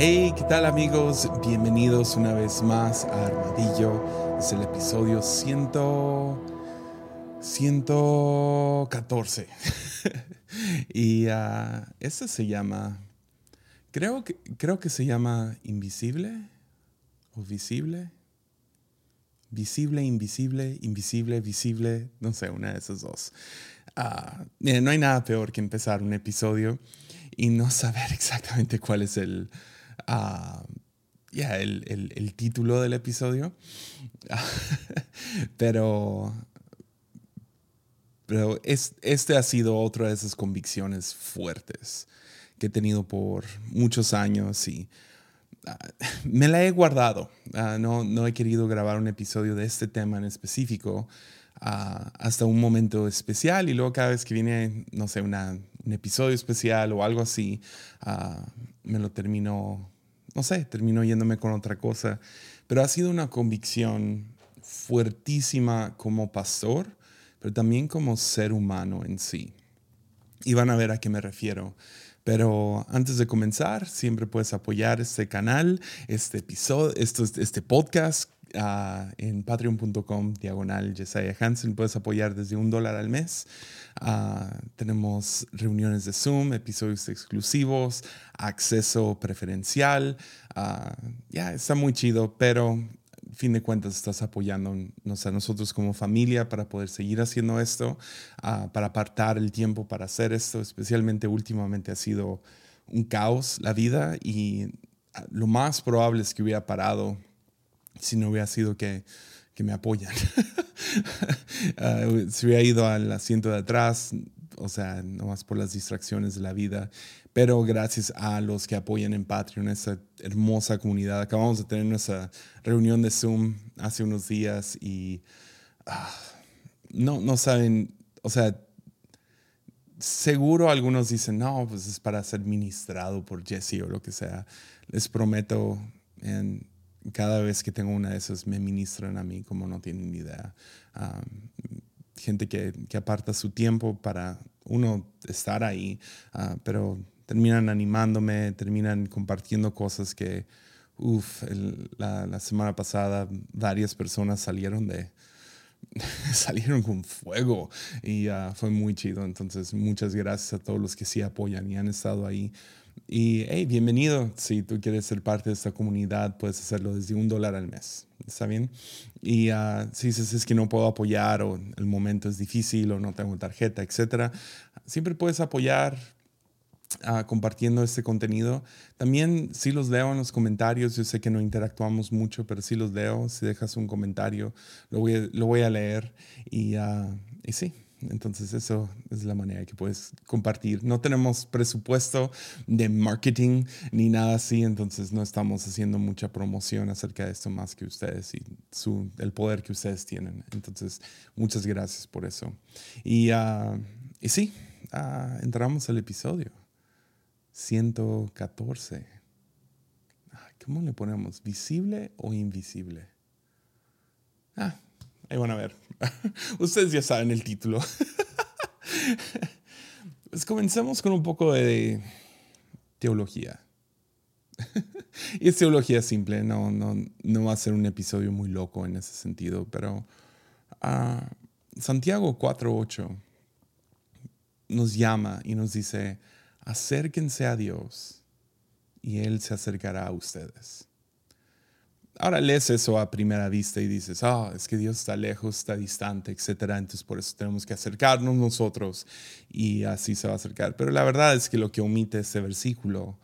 Hey, ¿qué tal amigos? Bienvenidos una vez más a Armadillo. Es el episodio 100, 114. y uh, este se llama, creo que, creo que se llama Invisible o Visible. Visible, invisible, invisible, visible, no sé, una de esas dos. Uh, no hay nada peor que empezar un episodio y no saber exactamente cuál es el, uh, el, el, título del episodio. pero pero es, este ha sido otra de esas convicciones fuertes que he tenido por muchos años y uh, me la he guardado. Uh, no, no he querido grabar un episodio de este tema en específico uh, hasta un momento especial y luego cada vez que viene, no sé, una, un episodio especial o algo así, me lo termino no sé, terminó yéndome con otra cosa, pero ha sido una convicción fuertísima como pastor, pero también como ser humano en sí. Y van a ver a qué me refiero. Pero antes de comenzar, siempre puedes apoyar este canal, este episodio, esto, este podcast uh, en patreon.com diagonal Jesiah Hansen. Puedes apoyar desde un dólar al mes. Uh, tenemos reuniones de Zoom, episodios exclusivos, acceso preferencial. Uh, ya, está muy chido, pero fin de cuentas estás apoyándonos a nosotros como familia para poder seguir haciendo esto, para apartar el tiempo para hacer esto, especialmente últimamente ha sido un caos la vida y lo más probable es que hubiera parado si no hubiera sido que, que me apoyan. uh, se hubiera ido al asiento de atrás, o sea, no más por las distracciones de la vida, pero gracias a los que apoyan en Patreon, esa hermosa comunidad. Acabamos de tener nuestra reunión de Zoom hace unos días y uh, no, no saben, o sea, seguro algunos dicen, no, pues es para ser ministrado por Jesse o lo que sea. Les prometo, en cada vez que tengo una de esas me ministran a mí como no tienen ni idea. gente que, que, aparta su tiempo para uno estar ahí, uh, pero terminan animándome, terminan compartiendo cosas que, uff, la, la, semana pasada varias personas salieron de, salieron con fuego y uh, fue muy chido. Entonces, muchas gracias a todos los que sí apoyan y han estado ahí y hey, bienvenido. Si tú quieres ser parte de esta comunidad, puedes hacerlo desde un dólar al mes. ¿Está bien? Y uh, si dices es que no puedo apoyar o el momento es difícil o no tengo tarjeta, etcétera, siempre puedes apoyar uh, compartiendo este contenido. También si los leo en los comentarios. Yo sé que no interactuamos mucho, pero si los leo. Si dejas un comentario, lo voy a, lo voy a leer. Y, uh, y sí, entonces eso es la manera que puedes compartir. No tenemos presupuesto de marketing ni nada así, entonces no estamos haciendo mucha promoción acerca de esto más que ustedes y su, el poder que ustedes tienen. Entonces, muchas gracias por eso. Y, uh, y sí, uh, entramos al episodio 114. ¿Cómo le ponemos? ¿Visible o invisible? Ah, Ahí van a ver. Ustedes ya saben el título. pues comencemos con un poco de teología. y es teología simple, no, no, no va a ser un episodio muy loco en ese sentido, pero uh, Santiago 4.8 nos llama y nos dice, acérquense a Dios y Él se acercará a ustedes. Ahora lees eso a primera vista y dices, ah, es que Dios está lejos, está distante, etc. Entonces por eso tenemos que acercarnos nosotros y así se va a acercar. Pero la verdad es que lo que omite ese versículo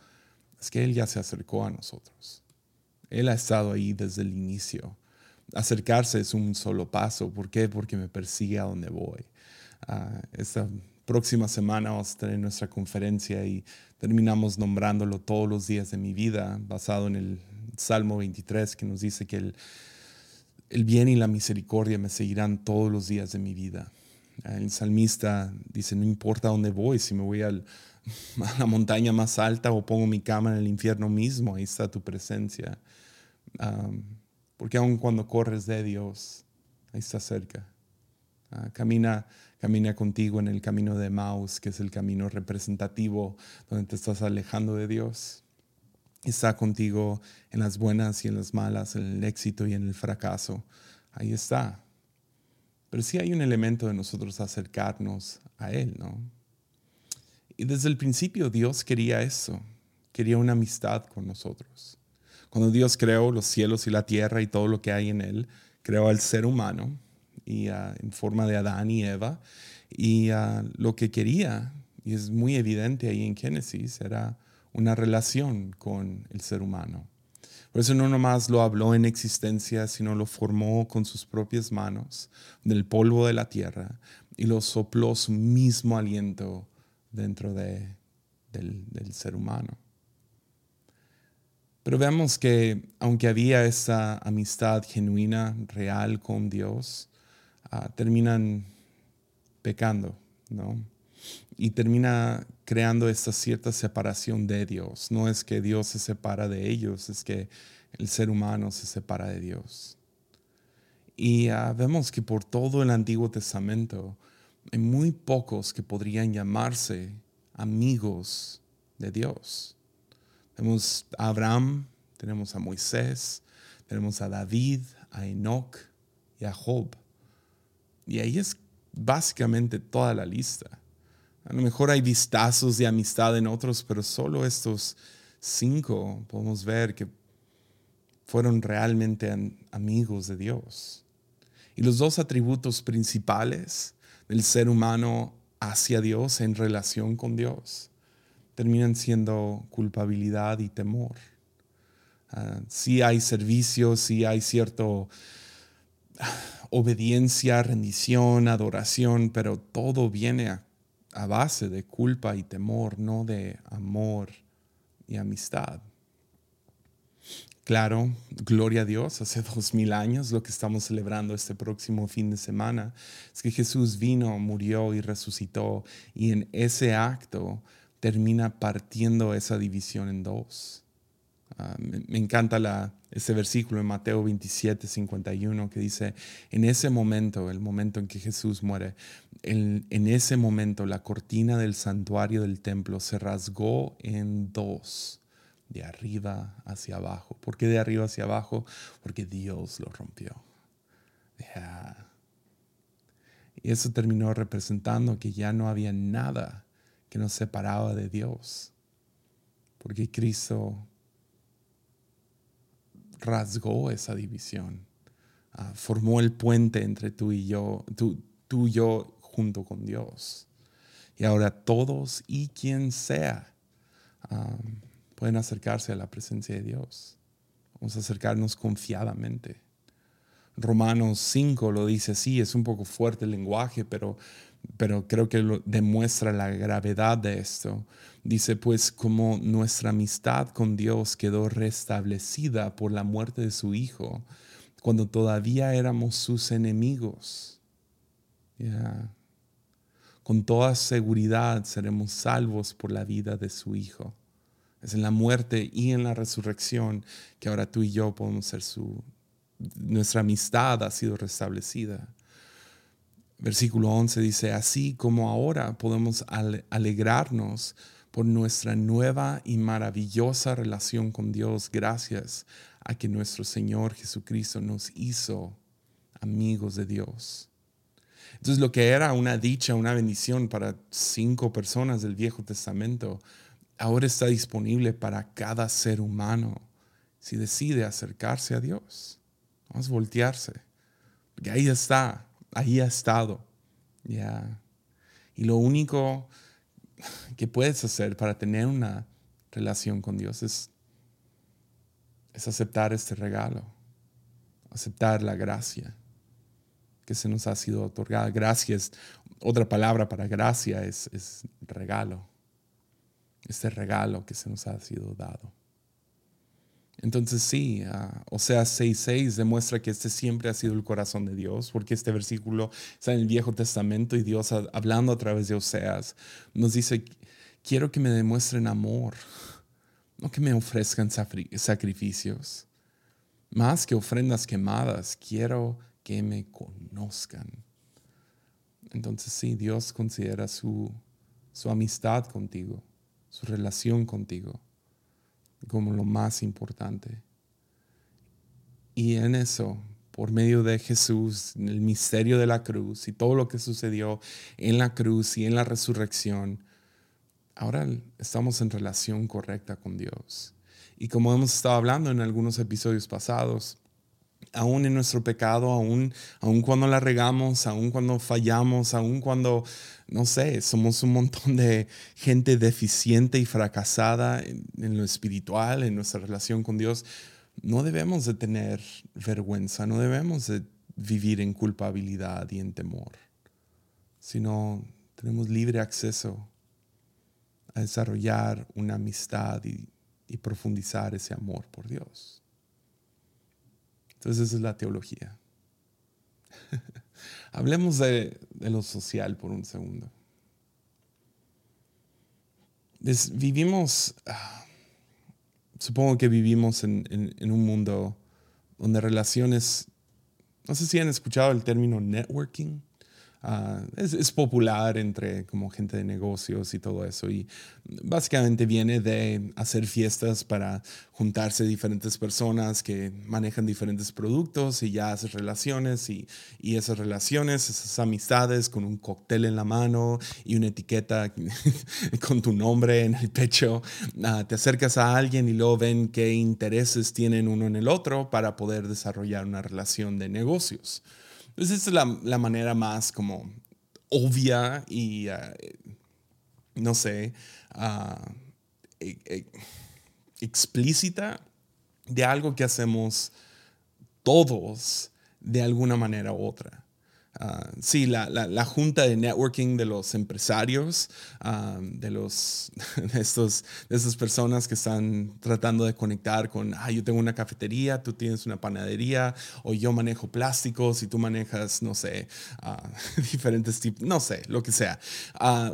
es que Él ya se acercó a nosotros. Él ha estado ahí desde el inicio. Acercarse es un solo paso. ¿Por qué? Porque me persigue a donde voy. Uh, esta próxima semana vamos a tener nuestra conferencia y terminamos nombrándolo todos los días de mi vida basado en el Salmo 23 que nos dice que el, el bien y la misericordia me seguirán todos los días de mi vida. El salmista dice, no importa dónde voy, si me voy al, a la montaña más alta o pongo mi cama en el infierno mismo, ahí está tu presencia. porque aun cuando corres de Dios, ahí está cerca. Ah, camina, camina contigo en el camino de Maus, que es el camino representativo donde te estás alejando de Dios. está contigo en las buenas y en las malas, en el éxito y en el fracaso. Ahí está. Pero sí hay un elemento de nosotros acercarnos a Él, ¿no? Y desde el principio Dios quería eso, quería una amistad con nosotros. Cuando Dios creó los cielos y la tierra y todo lo que hay en Él, creó al ser humano y, ah, en forma de Adán y Eva. Y ah, lo que quería, y es muy evidente ahí en Génesis, era una relación con el ser humano. Por eso no nomás lo habló en existencia, sino lo formó con sus propias manos del polvo de la tierra y lo sopló su mismo aliento dentro de, del, ser humano. Pero vemos que aunque había esa amistad genuina, real con Dios, ah, terminan pecando, ¿no? y termina creando esta cierta separación de Dios. No es que Dios se separa de ellos, es que el ser humano se separa de Dios. Y ah, vemos que por todo el Antiguo Testamento hay muy pocos que podrían llamarse amigos de Dios. Tenemos a Abraham, tenemos a Moisés, tenemos a David, a Enoch y a Job. Y ahí es básicamente toda la lista. A lo mejor hay vistazos de amistad en otros, pero solo estos cinco podemos ver que fueron realmente amigos de Dios. Y los dos atributos principales del ser humano hacia Dios en relación con Dios terminan siendo culpabilidad y temor. Ah, si hay servicio, si hay cierto obediencia, rendición, adoración, pero todo viene a base de culpa y temor, no de amor y amistad. Claro, gloria a Dios, hace dos mil años lo que estamos celebrando este próximo fin de semana es que Jesús vino, murió y resucitó y en ese acto termina partiendo esa división en dos. Ah, me, encanta ese versículo en Mateo 27, 51 que dice, en ese momento, el momento en que Jesús muere, en ese momento la cortina del santuario del templo se rasgó en dos, de arriba hacia abajo. ¿Por qué de arriba hacia abajo? Porque Dios lo rompió. Y eso terminó representando que ya no había nada que nos separaba de Dios. Porque Cristo rasgó esa división, ah, formó el puente entre tú y yo, tú, tú y yo junto con Dios. Y ahora todos y quien sea pueden acercarse a la presencia de Dios. Vamos a acercarnos confiadamente. Romanos 5 lo dice así, es un poco fuerte el lenguaje, pero, pero creo que lo demuestra la gravedad de esto. Dice, pues como nuestra amistad con Dios quedó restablecida por la muerte de su Hijo, cuando todavía éramos sus enemigos. Con toda seguridad seremos salvos por la vida de su Hijo. Es en la muerte y en la resurrección que ahora tú y yo podemos ser su... Nuestra amistad ha sido restablecida. Versículo 11 dice, así como ahora podemos alegrarnos por nuestra nueva y maravillosa relación con Dios gracias a que nuestro Señor Jesucristo nos hizo amigos de Dios. Entonces lo que era una dicha, una bendición para cinco personas del Viejo Testamento, ahora está disponible para cada ser humano si decide acercarse a Dios. Vamos a voltearse. Porque ahí está, ahí ha estado. Ya. Y lo único que puedes hacer para tener una relación con Dios es, es aceptar este regalo, aceptar la gracia que se nos ha sido otorgada. Gracia es, otra palabra para gracia es, es regalo, este regalo que se nos ha sido dado. Entonces sí, uh, Oseas 6.6 demuestra que este siempre ha sido el corazón de Dios, porque este versículo está en el Viejo Testamento y Dios hablando a través de Oseas nos dice, quiero que me demuestren amor, no que me ofrezcan sacrificios, más que ofrendas quemadas, quiero que me conozcan. Entonces sí, Dios considera su, su amistad contigo, su relación contigo como lo más importante. Y en eso, por medio de Jesús, el misterio de la cruz y todo lo que sucedió en la cruz y en la resurrección, ahora estamos en relación correcta con Dios. Y como hemos estado hablando en algunos episodios pasados, aún en nuestro pecado, aún, aún cuando la regamos, aún cuando fallamos, aún cuando, no sé, somos un montón de gente deficiente y fracasada en, lo espiritual, en nuestra relación con Dios, no debemos de tener vergüenza, no debemos de vivir en culpabilidad y en temor, sino tenemos libre acceso a desarrollar una amistad y profundizar ese amor por Dios. Entonces esa es la teología. Hablemos de, lo social por un segundo. vivimos, ah, supongo que vivimos en un mundo donde relaciones, no sé si han escuchado el término networking. Uh, es, popular entre como gente de negocios y todo eso y básicamente viene de hacer fiestas para juntarse diferentes personas que manejan diferentes productos y ya haces relaciones y, y esas relaciones, esas amistades con un cóctel en la mano y una etiqueta con tu nombre en el pecho, uh, te acercas a alguien y luego ven qué intereses tienen uno en el otro para poder desarrollar una relación de negocios. Entonces, esa es la, la manera más como obvia y, uh, no sé, uh, e, e, explícita de algo que hacemos todos de alguna manera u otra. Uh, sí, la, la, junta de networking de los empresarios, uh, de, los, de, estos, de estas personas que están tratando de conectar con, ah, yo tengo una cafetería, tú tienes una panadería, o yo manejo plásticos y tú manejas, no sé, uh, diferentes tipos, no sé, lo que sea.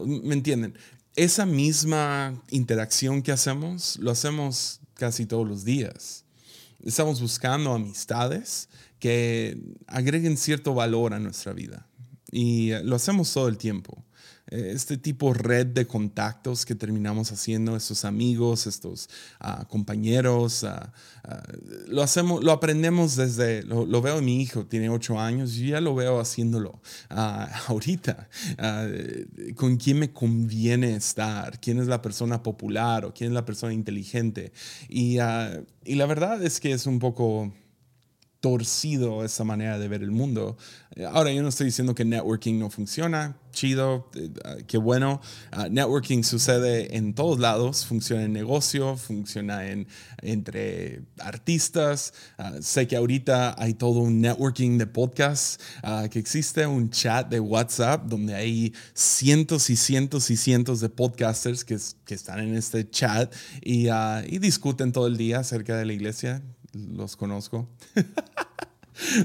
¿Me entienden? Esa misma interacción que hacemos, lo hacemos casi todos los días. Estamos buscando amistades que agreguen cierto valor a nuestra vida. Y eh, lo hacemos todo el tiempo. Eh, este tipo red de contactos que terminamos haciendo, estos amigos, estos uh, compañeros, uh, uh, lo hacemos, lo aprendemos desde, lo, veo en mi hijo, tiene ocho años, yo ya lo veo haciéndolo ahorita. ¿Con quién me conviene estar? ¿Quién es la persona popular o quién es la persona inteligente? Y, y la verdad es que es un poco torcido esa manera de ver el mundo. Eh, ahora, yo no estoy diciendo que networking no funciona, chido, eh, ah, qué bueno. Uh, networking sucede en todos lados, funciona en negocio, funciona en, entre artistas. Uh, sé que ahorita hay todo un networking de podcasts que existe, un chat de WhatsApp donde hay cientos y cientos y cientos de podcasters que, que están en este chat y, y discuten todo el día acerca de la iglesia los conozco.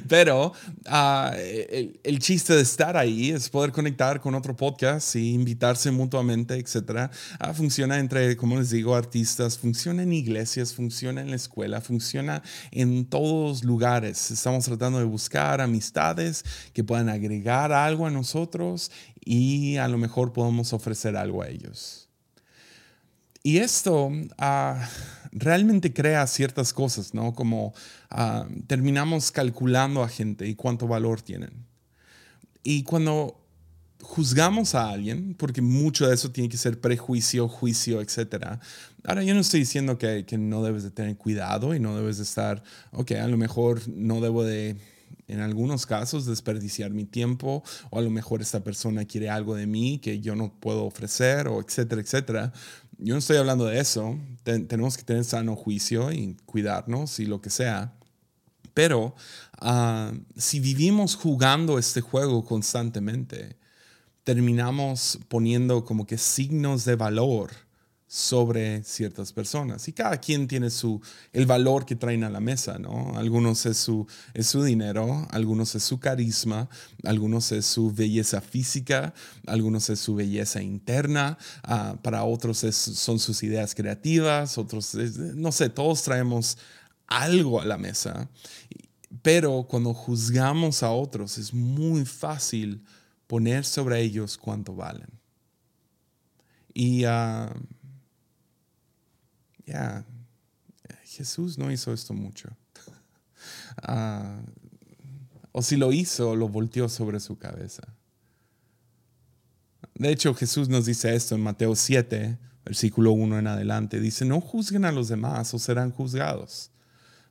Pero uh, el, el, chiste de estar ahí es poder conectar con otro podcast y invitarse mutuamente, etc. Uh, funciona entre, como les digo, artistas, funciona en iglesias, funciona en la escuela, funciona en todos lugares. Estamos tratando de buscar amistades que puedan agregar algo a nosotros y a lo mejor podemos ofrecer algo a ellos. Y esto... Uh, realmente crea ciertas cosas, ¿no? Como uh, terminamos calculando a gente y cuánto valor tienen. Y cuando juzgamos a alguien, porque mucho de eso tiene que ser prejuicio, juicio, etc. Ahora, yo no estoy diciendo que, que no debes de tener cuidado y no debes de estar, ok, a lo mejor no debo de en algunos casos desperdiciar mi tiempo o a lo mejor esta persona quiere algo de mí que yo no puedo ofrecer o etcétera, etcétera. Yo no estoy hablando de eso. tenemos que tener sano juicio y cuidarnos y lo que sea. Pero uh, si vivimos jugando este juego constantemente, terminamos poniendo como que signos de valor sobre ciertas personas. Y cada quien tiene su, el valor que traen a la mesa, ¿no? Algunos es su, es su dinero, algunos es su carisma, algunos es su belleza física, algunos es su belleza interna, uh, para otros es, son sus ideas creativas, otros, no sé, todos traemos algo a la mesa. Pero cuando juzgamos a otros es muy fácil poner sobre ellos cuánto valen. Y uh, ya, Jesús no hizo esto mucho. Ah, o si lo hizo, lo volteó sobre su cabeza. De hecho, Jesús nos dice esto en Mateo 7, versículo 1 en adelante. Dice, no juzguen a los demás o serán juzgados.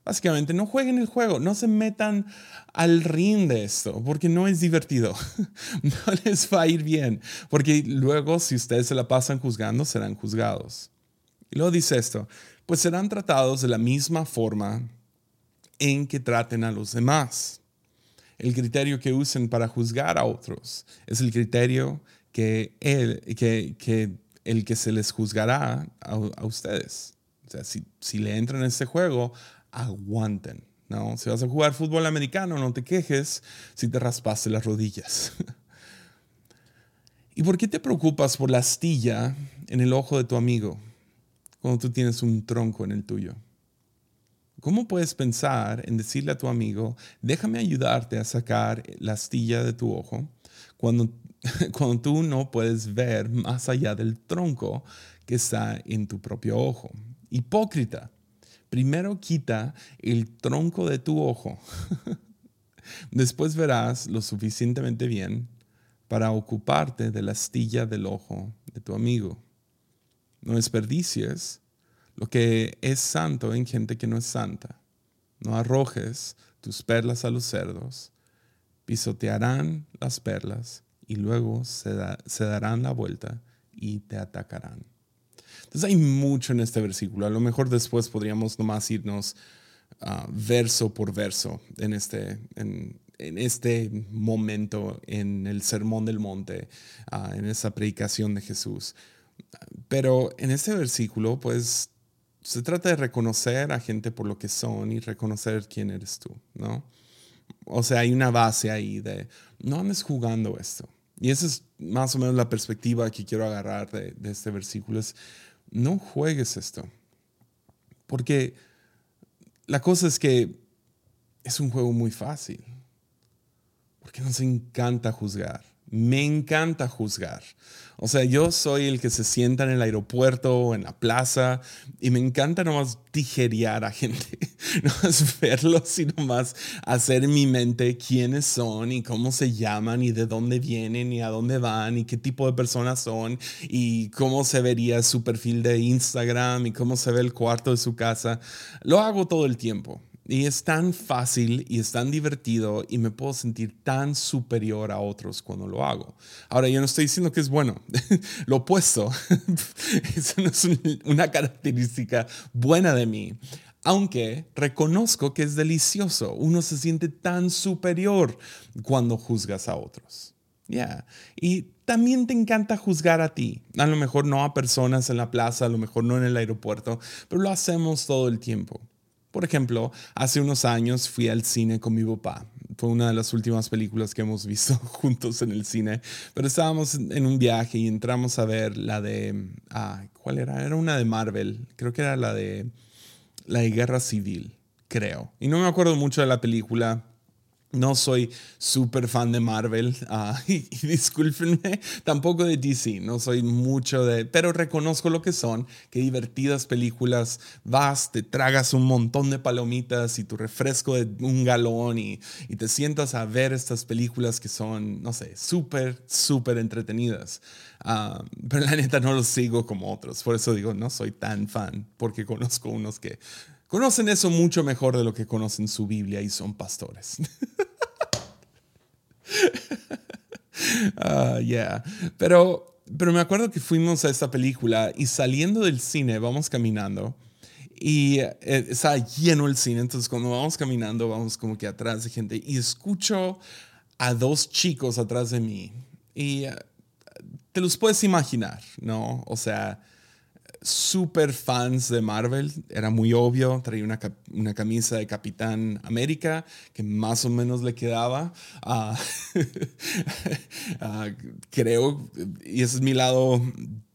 Básicamente, no jueguen el juego, no se metan al ring de esto, porque no es divertido. no les va a ir bien, porque luego si ustedes se la pasan juzgando, serán juzgados. Luego dice esto, pues serán tratados de la misma forma en que traten a los demás. El criterio que usen para juzgar a otros es el criterio que, que, el que se les juzgará a, ustedes. O sea, si, si le entran en este juego, aguanten. ¿no? Si vas a jugar fútbol americano, no te quejes si te raspaste las rodillas. ¿Y por qué te preocupas por la astilla en el ojo de tu amigo cuando tú tienes un tronco en el tuyo? ¿Cómo puedes pensar en decirle a tu amigo, déjame ayudarte a sacar la astilla de tu ojo cuando, cuando tú no puedes ver más allá del tronco que está en tu propio ojo? Hipócrita. Primero quita el tronco de tu ojo. Después verás lo suficientemente bien para ocuparte de la astilla del ojo de tu amigo. No desperdicies lo que es santo en gente que no es santa. No arrojes tus perlas a los cerdos. Pisotearán las perlas y luego se, darán la vuelta y te atacarán. Entonces hay mucho en este versículo. A lo mejor después podríamos nomás irnos uh, verso por verso en este, en, este momento, en el Sermón del Monte, uh, en esa predicación de Jesús. Pero en este versículo, pues se trata de reconocer a gente por lo que son y reconocer quién eres tú, ¿no? O sea, hay una base ahí de no andes jugando esto. Y esa es más o menos la perspectiva que quiero agarrar de, de este versículo. Es no juegues esto. Porque la cosa es que es un juego muy fácil. Porque nos encanta juzgar. Me encanta juzgar. O sea, yo soy el que se sienta en el aeropuerto en la plaza y me encanta nomás tijerear a gente, no es verlos, sino más hacer en mi mente quiénes son y cómo se llaman y de dónde vienen y a dónde van y qué tipo de personas son y cómo se vería su perfil de Instagram y cómo se ve el cuarto de su casa. Lo hago todo el tiempo. Y es tan fácil y es tan divertido y me puedo sentir tan superior a otros cuando lo hago. Ahora, yo no estoy diciendo que es bueno. lo opuesto. No es una característica buena de mí. Aunque reconozco que es delicioso. Uno se siente tan superior cuando juzgas a otros. Ya. Y también te encanta juzgar a ti. A lo mejor no a personas en la plaza, a lo mejor no en el aeropuerto, pero lo hacemos todo el tiempo. Por ejemplo, hace unos años fui al cine con mi papá. Fue una de las últimas películas que hemos visto juntos en el cine. Pero estábamos en un viaje y entramos a ver la de... Ah, ¿Cuál era? Era una de Marvel. Creo que era la de... La de Guerra Civil, creo. Y no me acuerdo mucho de la película no soy súper fan de Marvel ah, y, discúlpenme, tampoco de DC, no soy mucho de, pero reconozco lo que son, qué divertidas películas, vas, te tragas un montón de palomitas y tu refresco de un galón y, y te sientas a ver estas películas que son, no sé, súper, súper entretenidas. Ah, pero la neta no los sigo como otros, por eso digo, no soy tan fan, porque conozco unos que conocen eso mucho mejor de lo que conocen su Biblia y son pastores. uh, yeah. Pero, pero me acuerdo que fuimos a esta película y saliendo del cine vamos caminando y eh, está lleno el cine, entonces cuando vamos caminando vamos como que atrás de gente y escucho a dos chicos atrás de mí y uh, te los puedes imaginar, ¿no? O sea, super fans de Marvel, era muy obvio, traía una, una, camisa de Capitán América que más o menos le quedaba, uh, uh, creo, y ese es mi lado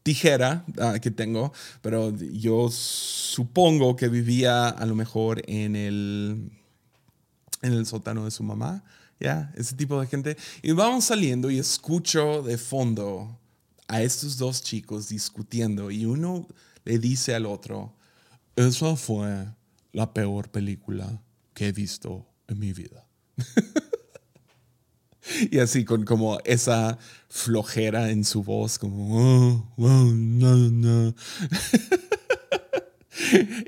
tijera uh, que tengo, pero yo supongo que vivía a lo mejor en el, en el sótano de su mamá, ya, ese tipo de gente. Y vamos saliendo y escucho de fondo a estos dos chicos discutiendo y uno le dice al otro, eso fue la peor película que he visto en mi vida. y así con como esa flojera en su voz, como, oh, no, no.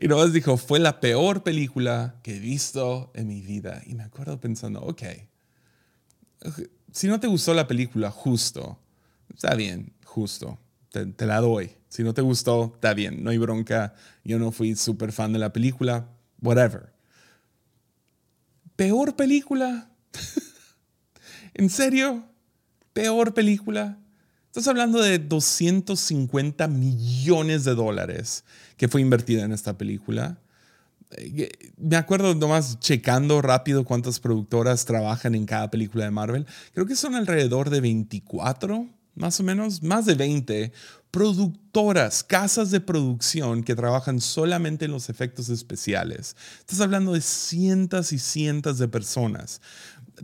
y nomás dijo, fue la peor película que he visto en mi vida. Y me acuerdo pensando, ok, si no te gustó la película, justo, está bien, justo, te, la doy. Si no te gustó, está bien, no hay bronca. Yo no fui súper fan de la película, whatever. Peor película. ¿En serio? Peor película. Estás hablando de 250 millones de dólares que fue invertida en esta película. Eh, me acuerdo nomás checando rápido cuántas productoras trabajan en cada película de Marvel. Creo que son alrededor de 24, más o menos, más de 20 productoras, casas de producción que trabajan solamente en los efectos especiales. Estás hablando de cientos y cientos de personas.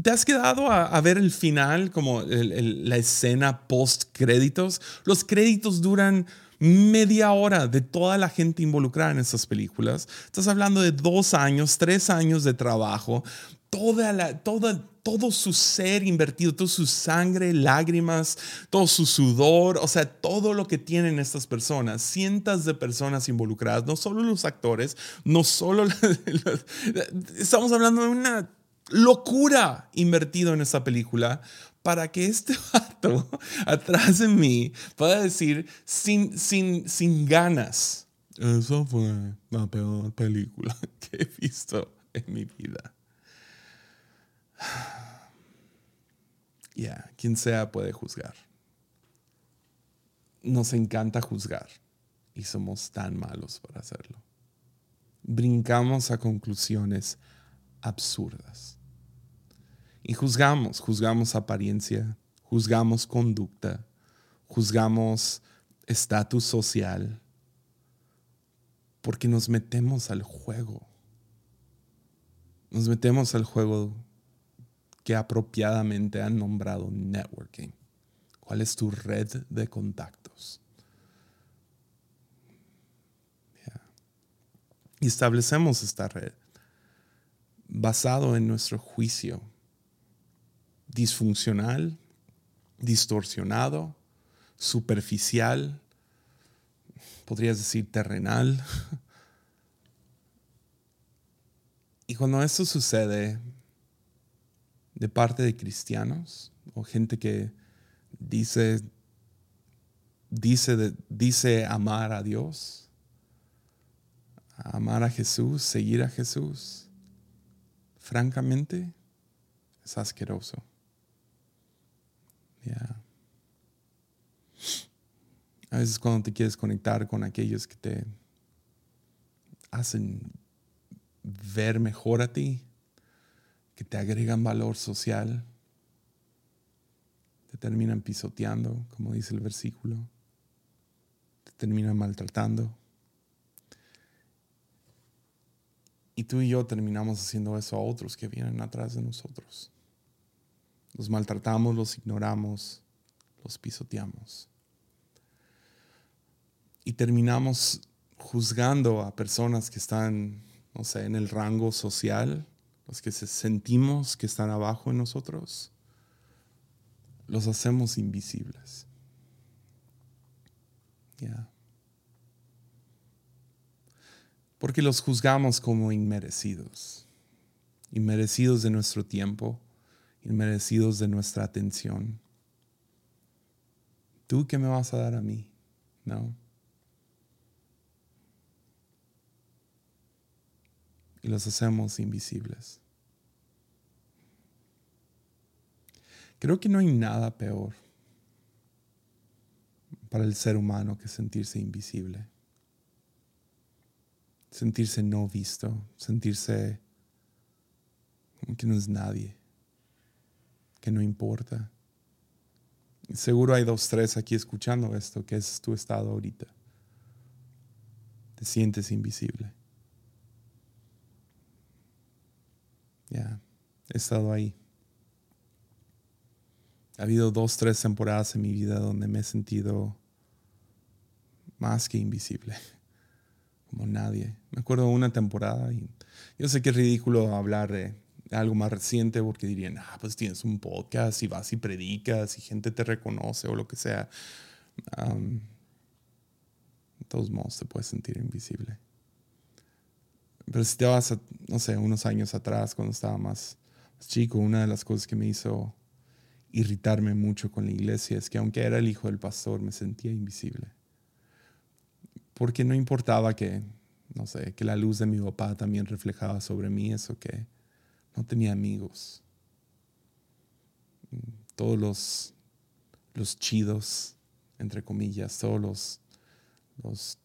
¿Te has quedado a, ver el final, como la escena post créditos? Los créditos duran media hora de toda la gente involucrada en estas películas. Estás hablando de dos años, tres años de trabajo, toda la, toda, todo su ser invertido, toda su sangre, lágrimas, todo su sudor, o sea, todo lo que tienen estas personas, cientos de personas involucradas, no solo los actores, no solo... estamos hablando de una locura invertido en esta película para que este vato atrás de mí pueda decir sin, sin, sin ganas, eso fue la peor película que he visto en mi vida. Ya, quien sea puede juzgar. Nos encanta juzgar y somos tan malos para hacerlo. Brincamos a conclusiones absurdas. Y juzgamos, juzgamos apariencia, juzgamos conducta, juzgamos estatus social, porque nos metemos al juego. Nos metemos al juego que apropiadamente han nombrado networking. ¿Cuál es tu red de contactos? Y establecemos esta red basado en nuestro juicio disfuncional, distorsionado, superficial, podrías decir terrenal. Y cuando esto sucede de parte de cristianos o gente que dice, dice, dice amar a Dios, amar a Jesús, seguir a Jesús, francamente es asqueroso. A veces cuando te quieres conectar con aquellos que te hacen ver mejor a ti, que te agregan valor social, te terminan pisoteando, como dice el versículo, te terminan maltratando. Y tú y yo terminamos haciendo eso a otros que vienen atrás de nosotros. Los maltratamos, los ignoramos, los pisoteamos. Y terminamos juzgando a personas que están, no sé, en el rango social, los que sentimos que están abajo en nosotros, los hacemos invisibles. Porque los juzgamos como inmerecidos, inmerecidos de nuestro tiempo, inmerecidos de nuestra atención. ¿Tú qué me vas a dar a mí? No. Y los hacemos invisibles. Creo que no hay nada peor para el ser humano que sentirse invisible. Sentirse no visto, sentirse como que no es nadie que no importa. Seguro hay dos, tres aquí escuchando esto, que es tu estado ahorita. Te sientes invisible. Ya, he estado ahí. Ha habido dos, tres temporadas en mi vida donde me he sentido más que invisible. como nadie. Me acuerdo de una temporada y yo sé que es ridículo hablar de algo más reciente porque dirían, ah, pues tienes un podcast y vas y predicas y gente te reconoce o lo que sea. de todos modos te puedes sentir invisible. Pero si te vas, no sé, unos años atrás, cuando estaba más, más chico, una de las cosas que me hizo irritarme mucho con la iglesia es que aunque era el hijo del pastor, me sentía invisible. Porque no importaba que, no sé, que la luz de mi papá también reflejaba sobre mí eso que no tenía amigos. Todos los, los chidos, entre comillas, todos los, los,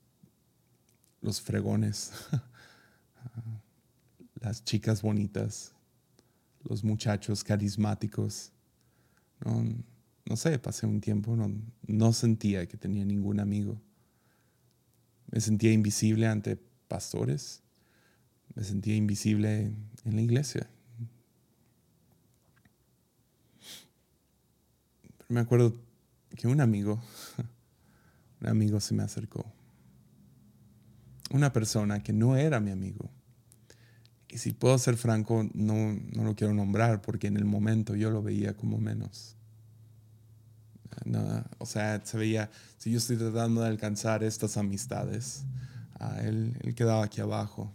los fregones, las chicas bonitas, los muchachos carismáticos. No, no sé, pasé un tiempo, no, no sentía que tenía ningún amigo. Me sentía invisible ante pastores, me sentía invisible en la iglesia. me acuerdo que un amigo, un amigo se me acercó. Una persona que no era mi amigo. Y si puedo ser franco, no, no lo quiero nombrar porque en el momento yo lo veía como menos. o sea, se veía, si yo estoy tratando de alcanzar estas amistades, ah, él, él, quedaba aquí abajo.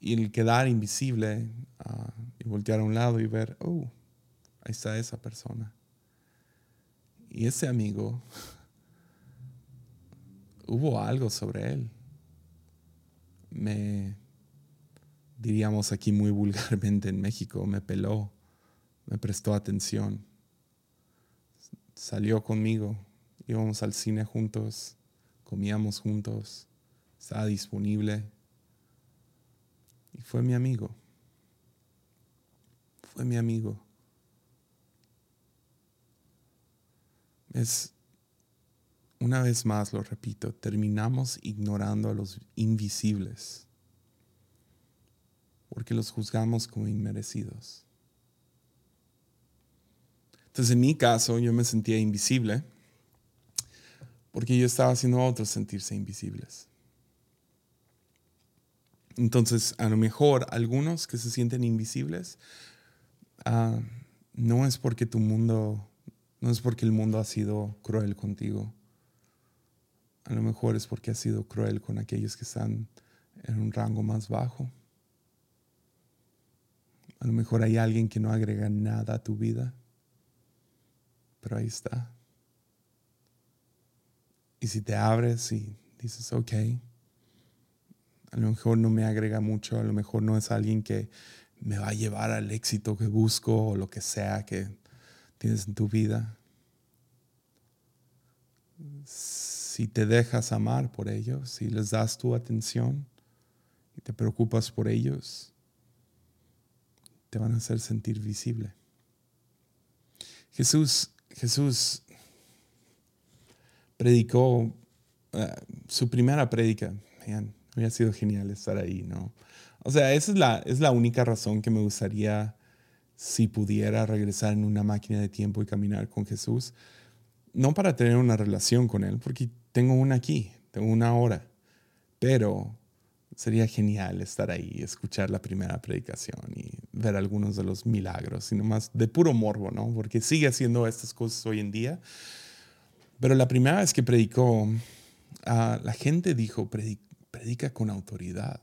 Y el quedar invisible ah, y voltear a un lado y ver, oh, ahí está esa persona. Y ese amigo, hubo algo sobre él. Me, diríamos aquí muy vulgarmente en México, me peló, me prestó atención. Salió conmigo, íbamos al cine juntos, comíamos juntos, estaba disponible. Y fue mi amigo. Fue mi amigo. Es, una vez más lo repito, terminamos ignorando a los invisibles porque los juzgamos como inmerecidos. Entonces, en mi caso, yo me sentía invisible porque yo estaba haciendo a otros sentirse invisibles. Entonces, a lo mejor algunos que se sienten invisibles, ah, no es porque tu mundo no es porque el mundo ha sido cruel contigo. A lo mejor es porque ha sido cruel con aquellos que están en un rango más bajo. A lo mejor hay alguien que no agrega nada a tu vida, pero ahí está. Y si te abres y dices, ok, a lo mejor no me agrega mucho, a lo mejor no es alguien que me va a llevar al éxito que busco o lo que sea que tienes en tu vida. Si te dejas amar por ellos, si les das tu atención y te preocupas por ellos, te van a hacer sentir visible. Jesús, Jesús predicó eh, su primera prédica. había sido genial estar ahí, ¿no? O sea, esa es la, es la única razón que me gustaría si pudiera regresar en una máquina de tiempo y caminar con Jesús. No para tener una relación con Él, porque tengo una aquí, tengo una hora, pero sería genial estar ahí, escuchar la primera predicación y ver algunos de los milagros, y nomás de puro morbo, ¿no? Porque sigue haciendo estas cosas hoy en día. Pero la primera vez que predicó, ah, la gente dijo, predica con autoridad.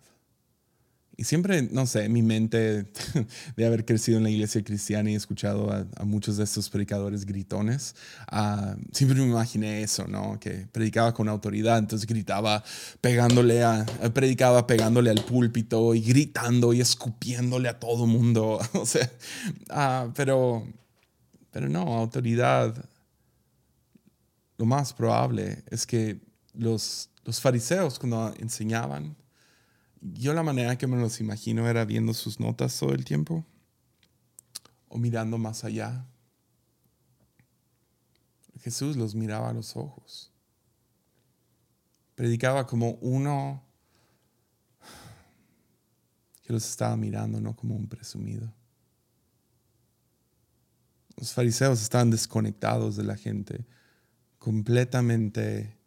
Y siempre, no sé, mi mente de haber crecido en la iglesia cristiana y escuchado a, muchos de estos predicadores gritones, uh, siempre me imaginé eso, ¿no? Que predicaba con autoridad, entonces gritaba pegándole a, predicaba pegándole al púlpito y gritando y escupiéndole a todo mundo, o sea, uh, pero, pero no, autoridad, lo más probable es que los, los fariseos cuando enseñaban, yo la manera que me los imagino era viendo sus notas todo el tiempo o mirando más allá. Jesús los miraba a los ojos. Predicaba como uno que los estaba mirando, no como un presumido. Los fariseos estaban desconectados de la gente, completamente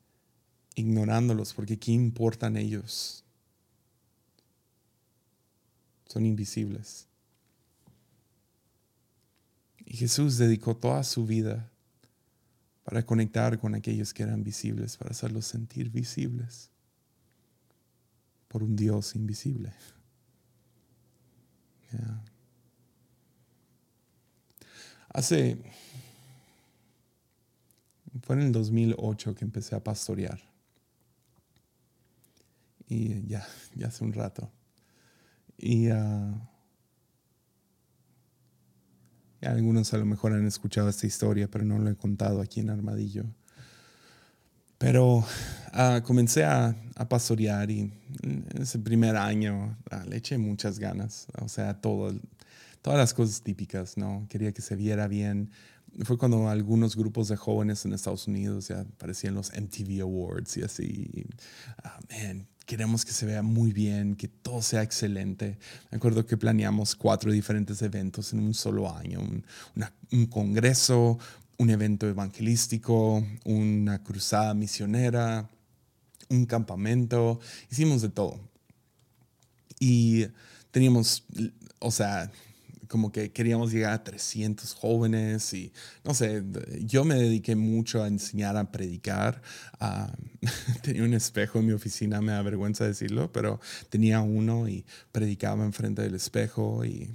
ignorándolos, porque ¿qué importan ellos? Son invisibles. Y Jesús dedicó toda su vida para conectar con aquellos que eran visibles, para hacerlos sentir visibles por un Dios invisible. Hace, fue en el 2008 que empecé a pastorear. Y ya, ya hace un rato. Y uh, algunos a lo mejor han escuchado esta historia, pero no lo he contado aquí en Armadillo. Pero uh, comencé a, a, pastorear y ese primer año uh, le eché muchas ganas. O sea, todo, todas las cosas típicas, ¿no? Quería que se viera bien. Fue cuando algunos grupos de jóvenes en Estados Unidos ya aparecían los MTV Awards y así. man, queremos que se vea muy bien, que todo sea excelente. Me acuerdo que planeamos cuatro diferentes eventos en un solo año, un, un congreso, un evento evangelístico, una cruzada misionera, un campamento, hicimos de todo. Y teníamos, o sea, como que queríamos llegar a 300 jóvenes y no sé, yo me dediqué mucho a enseñar a predicar. tenía un espejo en mi oficina, me da vergüenza decirlo, pero tenía uno y predicaba enfrente del espejo y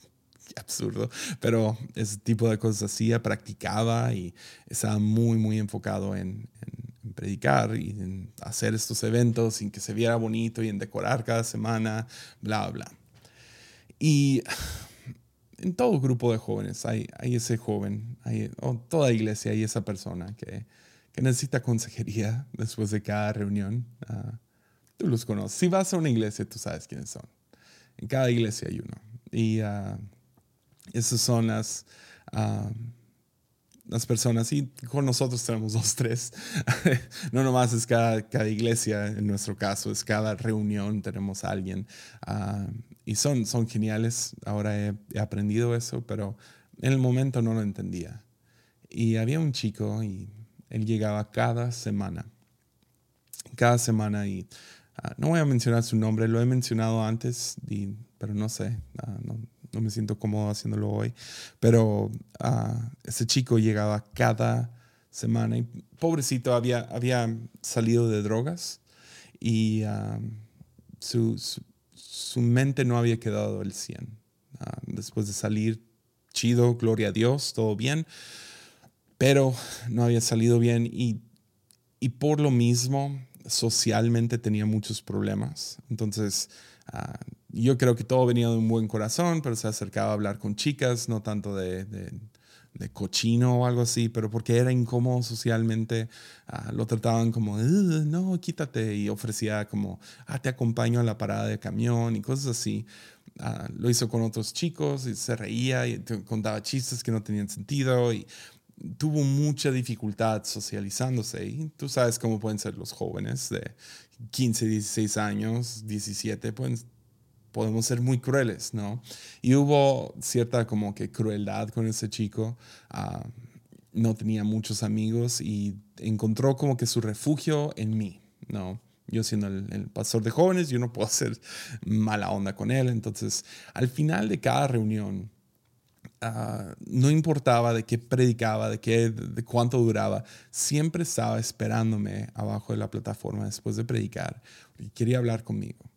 absurdo, pero ese tipo de cosas hacía, practicaba y estaba muy, muy enfocado en, en, predicar y en hacer estos eventos sin que se viera bonito y en decorar cada semana, bla, bla. Y en todo grupo de jóvenes hay, hay ese joven, hay, o toda iglesia hay esa persona que, que necesita consejería después de cada reunión. Uh, tú los conoces. Si vas a una iglesia, tú sabes quiénes son. En cada iglesia hay uno. Y uh, esas son las, uh, las personas. Y con nosotros tenemos dos, tres. no nomás es cada, cada, iglesia, en nuestro caso, es cada reunión tenemos a alguien y son, son geniales. Ahora he, aprendido eso, pero en el momento no lo entendía. Y había un chico y él llegaba cada semana. Cada semana y ah, no voy a mencionar su nombre, lo he mencionado antes, pero no sé, ah, no, no, me siento cómodo haciéndolo hoy. Pero uh, ese chico llegaba cada semana y pobrecito había, había salido de drogas y su, su mente no había quedado el 100. Ah, después de salir, chido, gloria a Dios, todo bien, pero no había salido bien y, y por lo mismo socialmente tenía muchos problemas. Entonces, ah, yo creo que todo venía de un buen corazón, pero se acercaba a hablar con chicas, no tanto de de cochino o algo así, pero porque era incómodo socialmente, ah, lo trataban como, no, quítate, y ofrecía como, ah, te acompaño a la parada de camión y cosas así. Ah, lo hizo con otros chicos y se reía y contaba chistes que no tenían sentido y tuvo mucha dificultad socializándose. Y tú sabes cómo pueden ser los jóvenes de 15, 16 años, 17, pueden podemos ser muy crueles, ¿no? Y hubo cierta como que crueldad con ese chico. Ah, no tenía muchos amigos y encontró como que su refugio en mí, ¿no? Yo siendo el, pastor de jóvenes, yo no puedo hacer mala onda con él. Entonces, al final de cada reunión, ah, no importaba de qué predicaba, de, qué, de cuánto duraba, siempre estaba esperándome abajo de la plataforma después de predicar y quería hablar conmigo.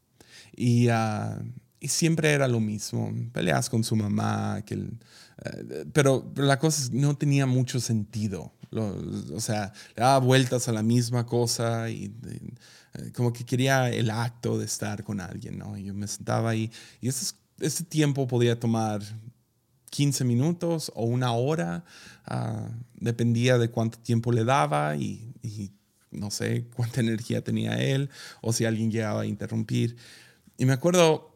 Ah, y, siempre era lo mismo, peleas con su mamá, que eh, pero, la cosa no tenía mucho sentido. o sea, le daba vueltas a la misma cosa y eh, como que quería el acto de estar con alguien, ¿no? Y yo me sentaba ahí y ese, ese tiempo podía tomar 15 minutos o una hora, ah, dependía de cuánto tiempo le daba y, y, no sé cuánta energía tenía él o si alguien llegaba a interrumpir. Y me acuerdo,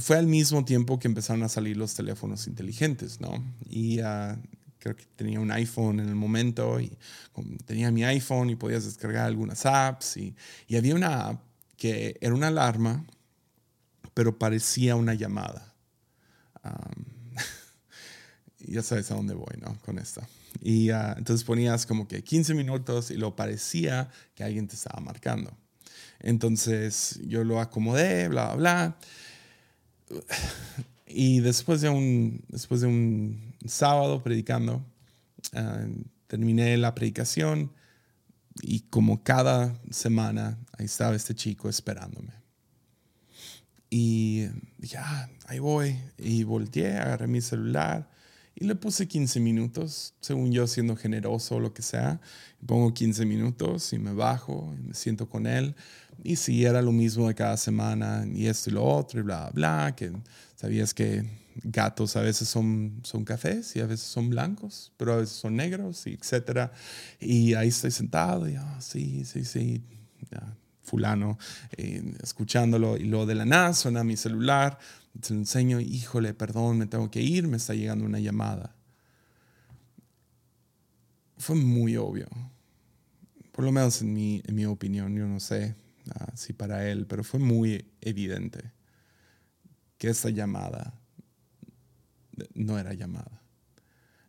fue al mismo tiempo que empezaron a salir los teléfonos inteligentes, ¿no? Y uh, creo que tenía un iPhone en el momento y tenía mi iPhone y podías descargar algunas apps y, había una app que era una alarma, pero parecía una llamada. Ya sabes a dónde voy, ¿no? Con esto. Y ah, entonces ponías como que 15 minutos y lo parecía que alguien te estaba marcando. Entonces yo lo acomodé, bla, bla. Y después de un, después de un sábado predicando, ah, terminé la predicación y como cada semana ahí estaba este chico esperándome. Y dije, ah, ahí voy. Y volteé, agarré mi celular y le puse 15 minutos, según yo siendo generoso o lo que sea. Pongo 15 minutos y me bajo y me siento con él. Y si era lo mismo de cada semana y esto y lo otro y bla, bla, que sabías que gatos a veces son, son cafés y a veces son blancos, pero a veces son negros y etcétera. Y ahí estoy sentado y, ah, sí, sí, sí, fulano, eh, escuchándolo y luego de la nada suena mi celular, lo enseño, híjole, perdón, me tengo que ir, me está llegando una llamada. Fue muy obvio, por lo menos en mi, en mi opinión, yo no sé ah, si para él, pero fue muy evidente que esa llamada no era llamada.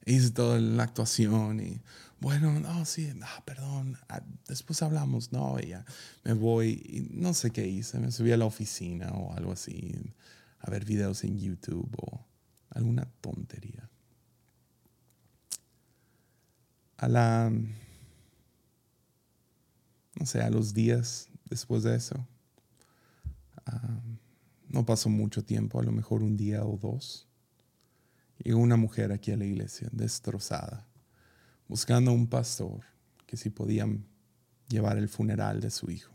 Hice toda la actuación y, bueno, no, sí, perdón, ah, después hablamos, no, ya me voy, no sé qué hice, me subí a la oficina o algo así, a ver videos en YouTube o alguna tontería. A la, no sé, a los días después de eso, ah, no pasó mucho tiempo, a lo mejor un día o dos Llegó una mujer aquí a la iglesia, destrozada, buscando a un pastor que si podían llevar el funeral de su hijo.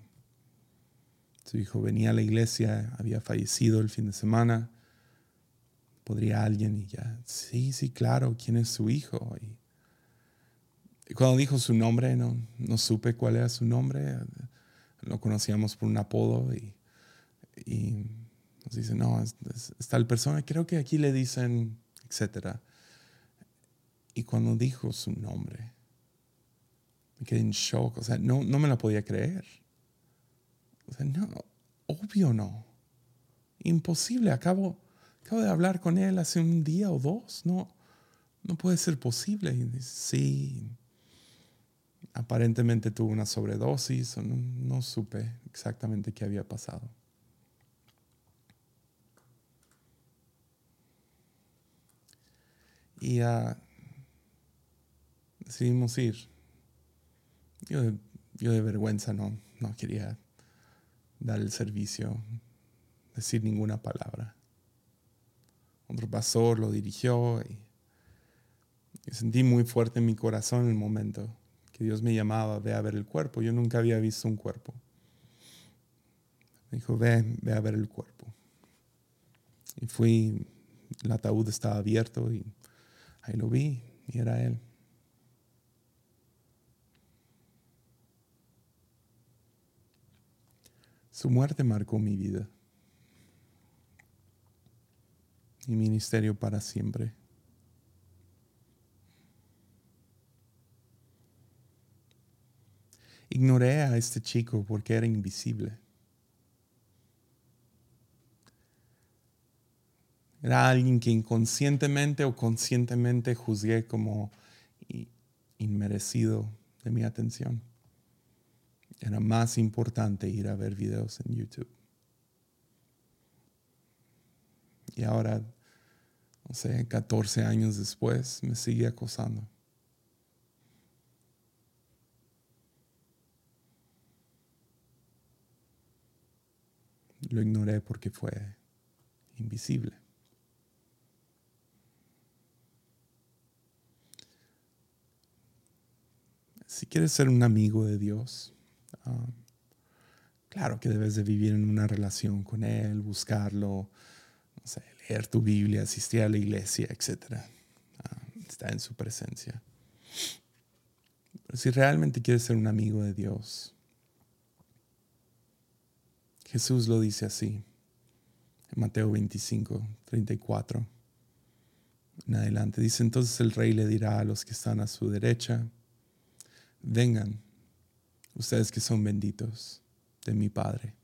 Su hijo venía a la iglesia, había fallecido el fin de semana. ¿Podría alguien? Y ya, sí, sí, claro, ¿quién es su hijo? Y, cuando dijo su nombre, no, no supe cuál era su nombre. Lo conocíamos por un apodo y, y nos dice, no, es, tal persona. Creo que aquí le dicen etc. Y cuando dijo su nombre, me quedé en shock, o sea, no, no me la podía creer. O sea, no, obvio no. Imposible, acabo, acabo de hablar con él hace un día o dos, no, no puede ser posible. Y dice, sí, aparentemente tuvo una sobredosis, no, no supe exactamente qué había pasado. Y uh, decidimos ir. Yo, yo, de vergüenza no, no quería dar el servicio, decir ninguna palabra. Otro pastor lo dirigió y, sentí muy fuerte en mi corazón en el momento que Dios me llamaba, ve a ver el cuerpo. Yo nunca había visto un cuerpo. Me dijo, ve, ve a ver el cuerpo. Y fui, el ataúd estaba abierto y Ahí lo vi y era él. Su muerte marcó mi vida, mi ministerio para siempre. Ignoré a este chico porque era invisible. Era alguien que inconscientemente o conscientemente juzgué como inmerecido de mi atención. Era más importante ir a ver videos en YouTube. Y ahora, no sé, 14 años después, me sigue acosando. Lo ignoré porque fue invisible. si quieres ser un amigo de Dios, claro que debes de vivir en una relación con Él, buscarlo, leer tu Biblia, asistir a la iglesia, etc. Ah, estar en su presencia. Pero si realmente quieres ser un amigo de Dios, Jesús lo dice así, en Mateo 25, 34. En adelante dice, entonces el rey le dirá a los que están a su derecha, vengan, ustedes que son benditos de mi Padre,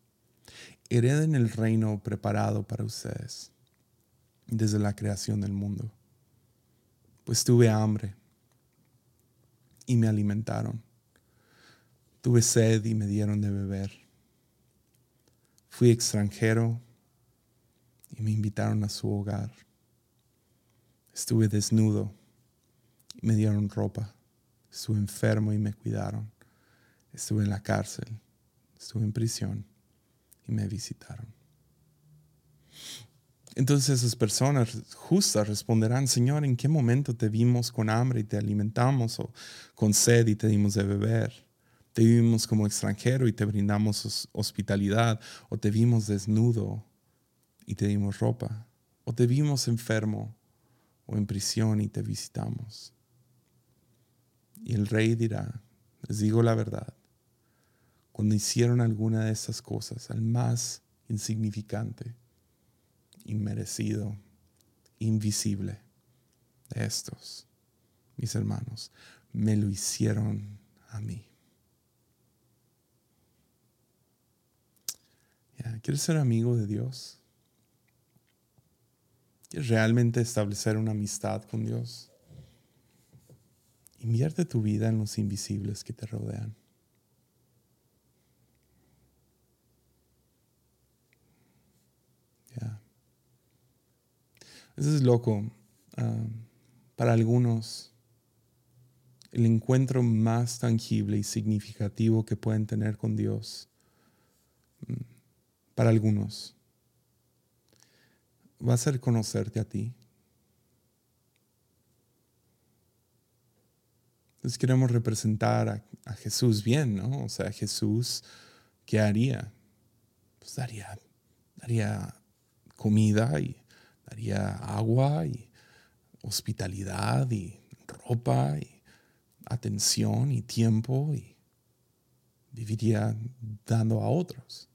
hereden el reino preparado para ustedes desde la creación del mundo. pues tuve hambre y me alimentaron. Tuve sed y me dieron de beber. Fui extranjero y me invitaron a su hogar. Estuve desnudo y me dieron ropa. Estuve enfermo y me cuidaron. Estuve en la cárcel. Estuve en prisión y me visitaron. Entonces esas personas justas responderán, Señor, ¿en qué momento te vimos con hambre y te alimentamos o con sed y te dimos de beber? Te vimos como extranjero y te brindamos hospitalidad o te vimos desnudo y te dimos ropa o te vimos enfermo o en prisión y te visitamos. Y el rey dirá, les digo la verdad, cuando hicieron alguna de esas cosas al más insignificante, inmerecido, invisible de estos, mis hermanos, me lo hicieron a mí. ¿Quieres ser amigo de Dios? ¿Quieres realmente establecer una amistad con Dios? Invierte tu vida en los invisibles que te rodean. Eso es loco. Ah, para algunos, el encuentro más tangible y significativo que pueden tener con Dios, mm, para algunos, va a ser conocerte a ti. Entonces queremos representar a, a Jesús bien, ¿no? O sea, Jesús, ¿qué haría? Pues daría, daría comida y daría agua y hospitalidad y ropa y atención y tiempo y viviría dando a otros.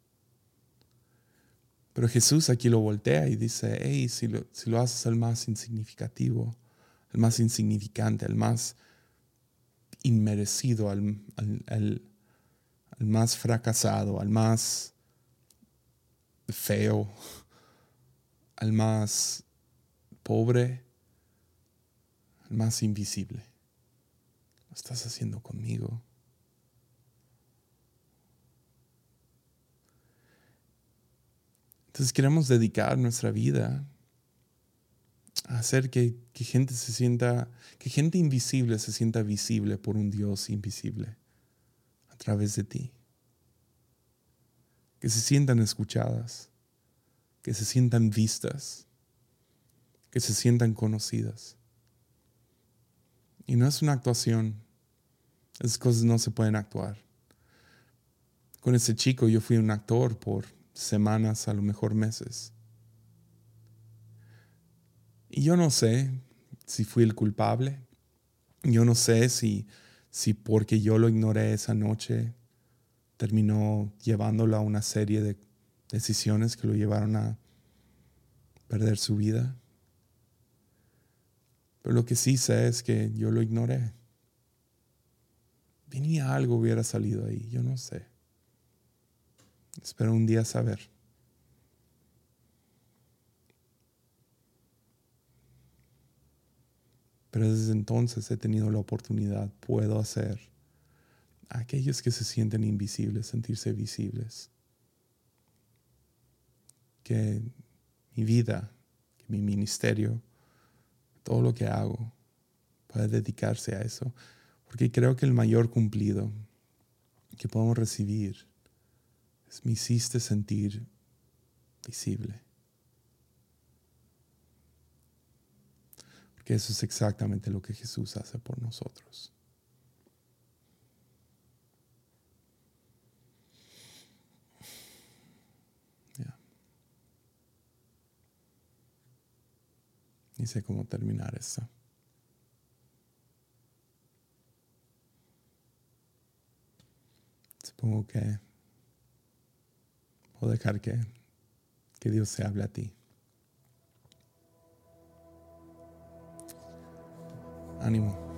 Pero Jesús aquí lo voltea y dice, hey, si lo, si lo haces al más insignificativo, al más insignificante, al más inmerecido, al, al más fracasado, al más feo, al más pobre, al más invisible. Lo estás haciendo conmigo. Entonces queremos dedicar nuestra vida a hacer que, que, gente se sienta, que gente invisible se sienta visible por un Dios invisible a través de ti. Que se sientan escuchadas que se sientan vistas, que se sientan conocidas. Y no es una actuación, esas cosas no se pueden actuar. Con ese chico yo fui un actor por semanas, a lo mejor meses. Y yo no sé si fui el culpable. Yo no sé si, si porque yo lo ignoré esa noche terminó llevándolo a una serie de decisiones que lo llevaron a perder su vida. Pero lo que sí sé es que yo lo ignoré. Venía algo hubiera salido ahí, yo no sé. Espero un día saber. Pero desde entonces he tenido la oportunidad, puedo hacer a aquellos que se sienten invisibles, sentirse visibles que mi vida, que mi ministerio, todo lo que hago pueda dedicarse a eso. Porque creo que el mayor cumplido que podemos recibir es me hiciste sentir visible. Porque eso es exactamente lo que Jesús hace por nosotros. Ni sé cómo terminar esto. Supongo que puedo dejar que, que Dios se hable a ti. Ánimo.